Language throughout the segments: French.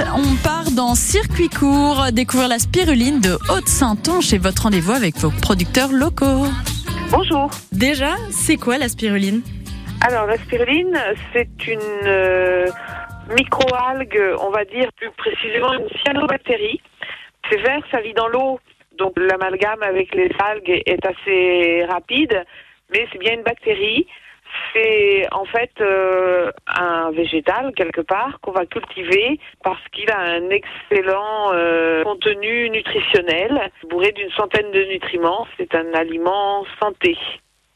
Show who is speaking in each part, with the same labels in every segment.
Speaker 1: suite, on part dans circuit court, découvrir la spiruline de Haute-Saint-Onge et votre rendez-vous avec vos producteurs locaux.
Speaker 2: Bonjour.
Speaker 1: Déjà, c'est quoi la spiruline?
Speaker 2: Alors la spiruline, c'est une euh, microalgue, on va dire plus précisément une cyanobactérie. C'est vert, ça vit dans l'eau, donc l'amalgame avec les algues est assez rapide, mais c'est bien une bactérie. C'est en fait euh, un végétal quelque part qu'on va cultiver parce qu'il a un excellent euh, contenu nutritionnel, bourré d'une centaine de nutriments. C'est un aliment santé.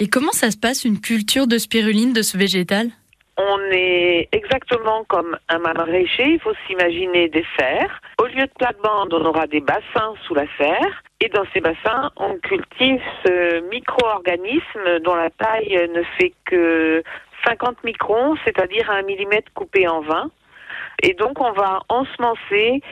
Speaker 1: Et comment ça se passe une culture de spiruline de ce végétal?
Speaker 2: On est exactement comme un maraîcher, il faut s'imaginer des serres. Au lieu de plate-bande, on aura des bassins sous la serre. Et dans ces bassins, on cultive ce micro-organisme dont la taille ne fait que 50 microns, c'est-à-dire un millimètre coupé en 20. Et donc on va ensemencer.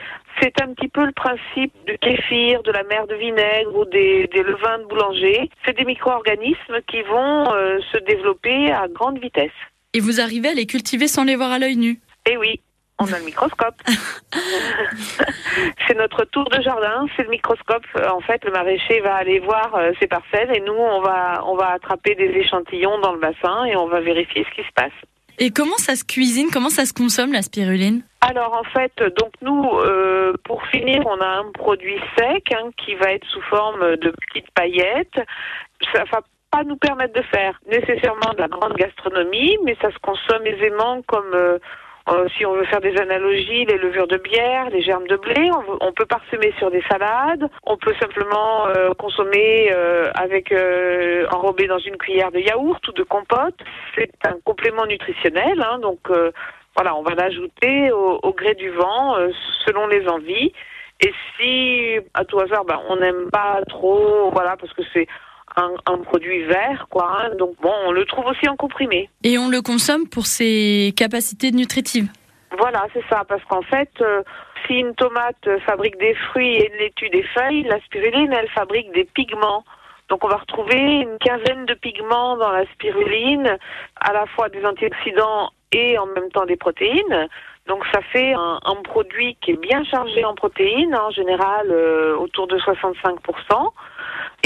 Speaker 2: C'est un petit peu le principe du kéfir, de la mer de vinaigre ou des, levains de boulanger. C'est des micro-organismes qui vont euh, se développer à grande vitesse.
Speaker 1: Et vous arrivez à les cultiver sans les voir à l'œil nu?
Speaker 2: Eh oui, on a le microscope. c'est notre tour de jardin, c'est le microscope. En fait, le maraîcher va aller voir euh, ses parcelles et nous, on va, on va attraper des échantillons dans le bassin et on va vérifier ce qui se passe.
Speaker 1: Et comment ça se cuisine? Comment ça se consomme la spiruline?
Speaker 2: Alors en fait, donc nous, euh, pour finir, on a un produit sec hein, qui va être sous forme de petites paillettes. Ça va pas nous permettre de faire nécessairement de la grande gastronomie, mais ça se consomme aisément comme euh, euh, si on veut faire des analogies, les levures de bière, les germes de blé, on, peut parsemer sur des salades, on peut simplement euh, consommer avec enrobé dans une cuillère de yaourt ou de compote. C'est un complément nutritionnel, hein, donc voilà, on va l'ajouter au, au, gré du vent selon les envies. Et si à tout hasard, ben, on n'aime pas trop, voilà, parce que c'est un, produit vert, quoi. Hein. donc bon, on le trouve aussi en comprimé.
Speaker 1: Et on le consomme pour ses capacités nutritives.
Speaker 2: Voilà, c'est ça, parce qu'en fait, euh, si une tomate fabrique des fruits et une laitue des feuilles, la spiruline, elle fabrique des pigments. Donc on va retrouver une quinzaine de pigments dans la spiruline, à la fois des antioxydants et en même temps des protéines. Donc ça fait un, produit qui est bien chargé en protéines, en général euh, autour de 65%.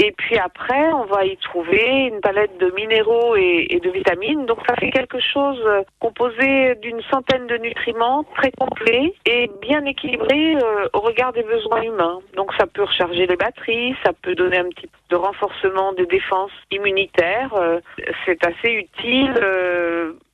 Speaker 2: Et puis après, on va y trouver une palette de minéraux et, de vitamines. Donc ça fait quelque chose euh, composé d'une centaine de nutriments, très complet et bien équilibré euh, au regard des besoins humains. Donc ça peut recharger les batteries, ça peut donner un petit peu de renforcement des défenses immunitaires. Euh, c'est assez utile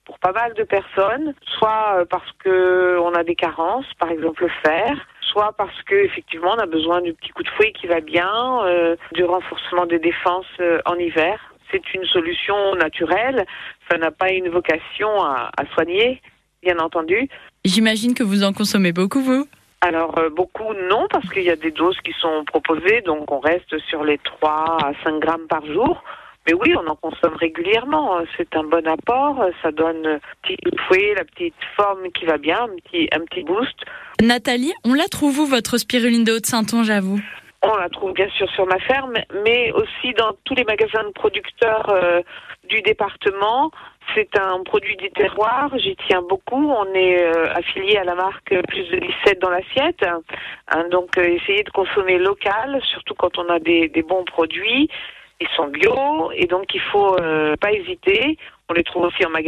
Speaker 2: pour pas mal de personnes, soit parce que on a des carences, par exemple le fer, soit parce que effectivement on a besoin du petit coup de fouet qui va bien, euh, du renforcement des défenses euh, en hiver. C'est une solution naturelle, ça n'a pas une vocation à, soigner, bien entendu.
Speaker 1: J'imagine que vous en consommez beaucoup, vous
Speaker 2: alors euh, beaucoup non parce qu'il y a des doses qui sont proposées donc on reste sur les 3 à 5 grammes par jour. Mais oui, on en consomme régulièrement. C'est un bon apport. Ça donne un petit fouet, la petite forme qui va bien, un petit, un petit boost.
Speaker 1: Nathalie, on la trouve où votre spiruline de Haute-Saintonge à vous?
Speaker 2: On la trouve bien sûr sur ma ferme, mais aussi dans tous les magasins de producteurs euh, du département. C'est un produit du terroir, j'y tiens beaucoup. On est euh, affilié à la marque Plus de 17 dans l'assiette. Hein, donc, euh, essayez de consommer local, surtout quand on a des, des bons produits ils sont bio et donc il faut euh, pas hésiter. On les trouve aussi en magasin.